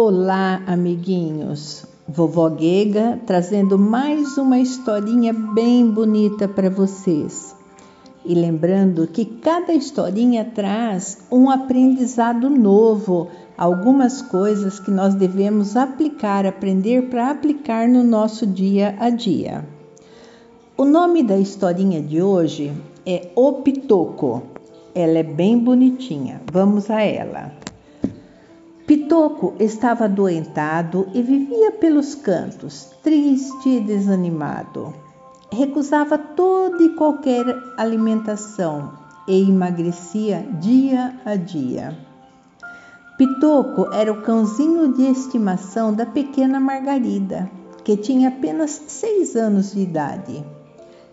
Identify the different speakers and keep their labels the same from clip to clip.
Speaker 1: Olá, amiguinhos! Vovó Guega trazendo mais uma historinha bem bonita para vocês. E lembrando que cada historinha traz um aprendizado novo, algumas coisas que nós devemos aplicar, aprender para aplicar no nosso dia a dia. O nome da historinha de hoje é O Pitoco. Ela é bem bonitinha. Vamos a ela. Pitoco estava adoentado e vivia pelos cantos, triste e desanimado. Recusava toda e qualquer alimentação e emagrecia dia a dia. Pitoco era o cãozinho de estimação da pequena Margarida, que tinha apenas seis anos de idade.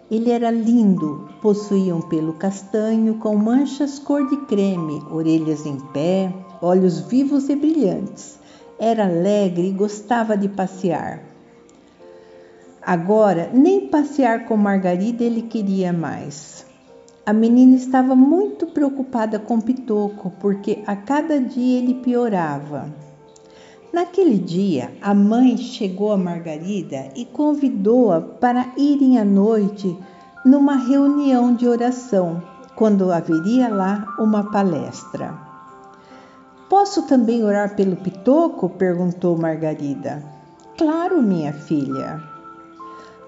Speaker 1: Ele era lindo, possuía um pelo castanho com manchas cor de creme, orelhas em pé, olhos vivos e brilhantes. Era alegre e gostava de passear. Agora, nem passear com Margarida ele queria mais. A menina estava muito preocupada com Pitoco, porque a cada dia ele piorava. Naquele dia, a mãe chegou a Margarida e convidou-a para irem à noite numa reunião de oração, quando haveria lá uma palestra. Posso também orar pelo Pitoco? perguntou Margarida. Claro, minha filha.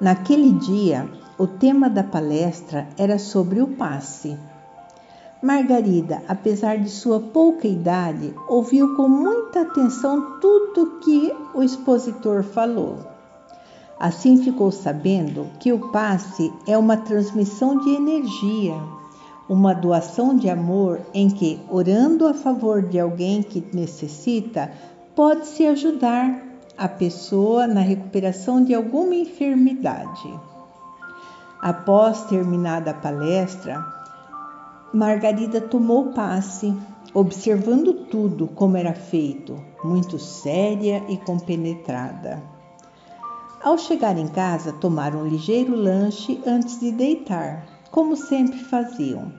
Speaker 1: Naquele dia, o tema da palestra era sobre o passe. Margarida, apesar de sua pouca idade, ouviu com muita atenção tudo que o expositor falou. Assim ficou sabendo que o passe é uma transmissão de energia uma doação de amor em que, orando a favor de alguém que necessita, pode-se ajudar a pessoa na recuperação de alguma enfermidade. Após terminada a palestra, Margarida tomou passe, observando tudo como era feito, muito séria e compenetrada. Ao chegar em casa, tomaram um ligeiro lanche antes de deitar como sempre faziam.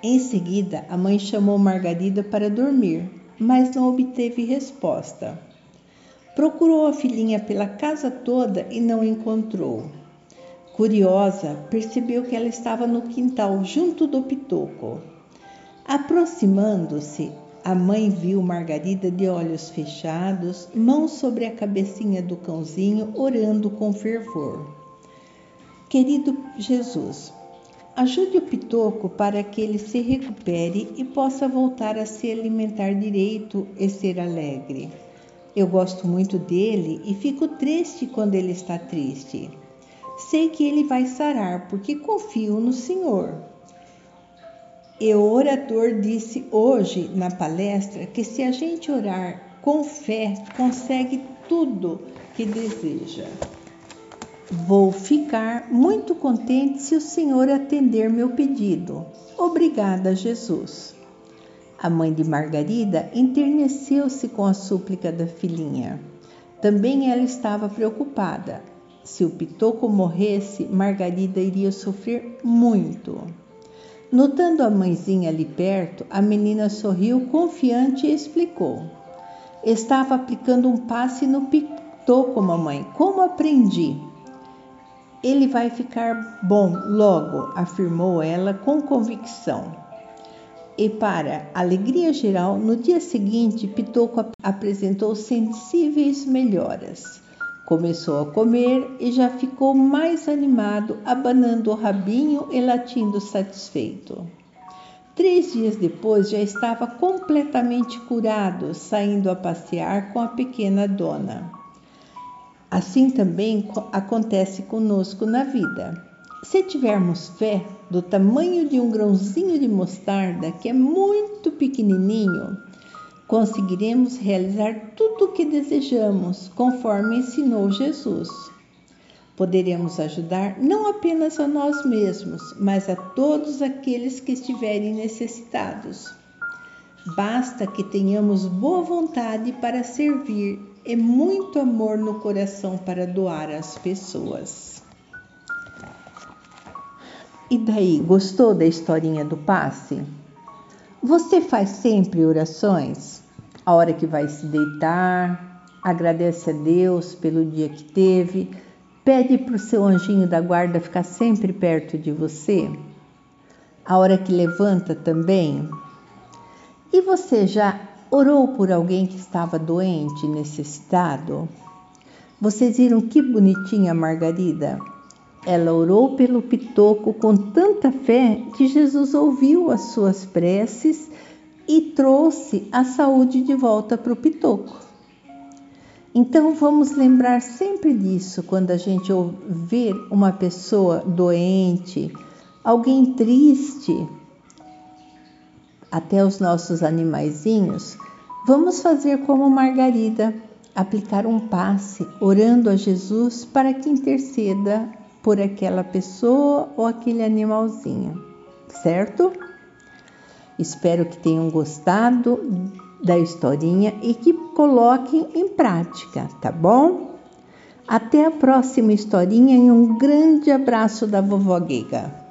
Speaker 1: Em seguida, a mãe chamou Margarida para dormir, mas não obteve resposta. Procurou a filhinha pela casa toda e não encontrou. Curiosa, percebeu que ela estava no quintal, junto do pitoco. Aproximando-se, a mãe viu Margarida de olhos fechados, mãos sobre a cabecinha do cãozinho, orando com fervor. Querido Jesus, ajude o Pitoco para que ele se recupere e possa voltar a se alimentar direito e ser alegre. Eu gosto muito dele e fico triste quando ele está triste. Sei que ele vai sarar porque confio no Senhor. E o orador disse hoje na palestra que se a gente orar com fé, consegue tudo que deseja. Vou ficar muito contente se o Senhor atender meu pedido. Obrigada, Jesus. A mãe de Margarida enterneceu-se com a súplica da filhinha. Também ela estava preocupada. Se o Pitoco morresse, Margarida iria sofrer muito. Notando a mãezinha ali perto, a menina sorriu confiante e explicou. Estava aplicando um passe no Pitoco, mamãe. Como aprendi? Ele vai ficar bom logo, afirmou ela com convicção. E para alegria geral, no dia seguinte, Pitoco apresentou sensíveis melhoras. Começou a comer e já ficou mais animado, abanando o rabinho e latindo satisfeito. Três dias depois já estava completamente curado, saindo a passear com a pequena dona. Assim também acontece conosco na vida. Se tivermos fé do tamanho de um grãozinho de mostarda, que é muito pequenininho, conseguiremos realizar tudo o que desejamos, conforme ensinou Jesus. Poderemos ajudar não apenas a nós mesmos, mas a todos aqueles que estiverem necessitados. Basta que tenhamos boa vontade para servir e muito amor no coração para doar às pessoas. E daí, gostou da historinha do passe? Você faz sempre orações? a hora que vai se deitar, agradece a Deus pelo dia que teve, pede para o seu anjinho da guarda ficar sempre perto de você, a hora que levanta também. E você já orou por alguém que estava doente, necessitado? Vocês viram que bonitinha a Margarida? Ela orou pelo Pitoco com tanta fé que Jesus ouviu as suas preces e trouxe a saúde de volta para o Pitoco. Então vamos lembrar sempre disso quando a gente ver uma pessoa doente, alguém triste, até os nossos animaizinhos, vamos fazer como Margarida, aplicar um passe, orando a Jesus para que interceda por aquela pessoa ou aquele animalzinho, certo? Espero que tenham gostado da historinha e que coloquem em prática, tá bom? Até a próxima historinha e um grande abraço da vovó Giga.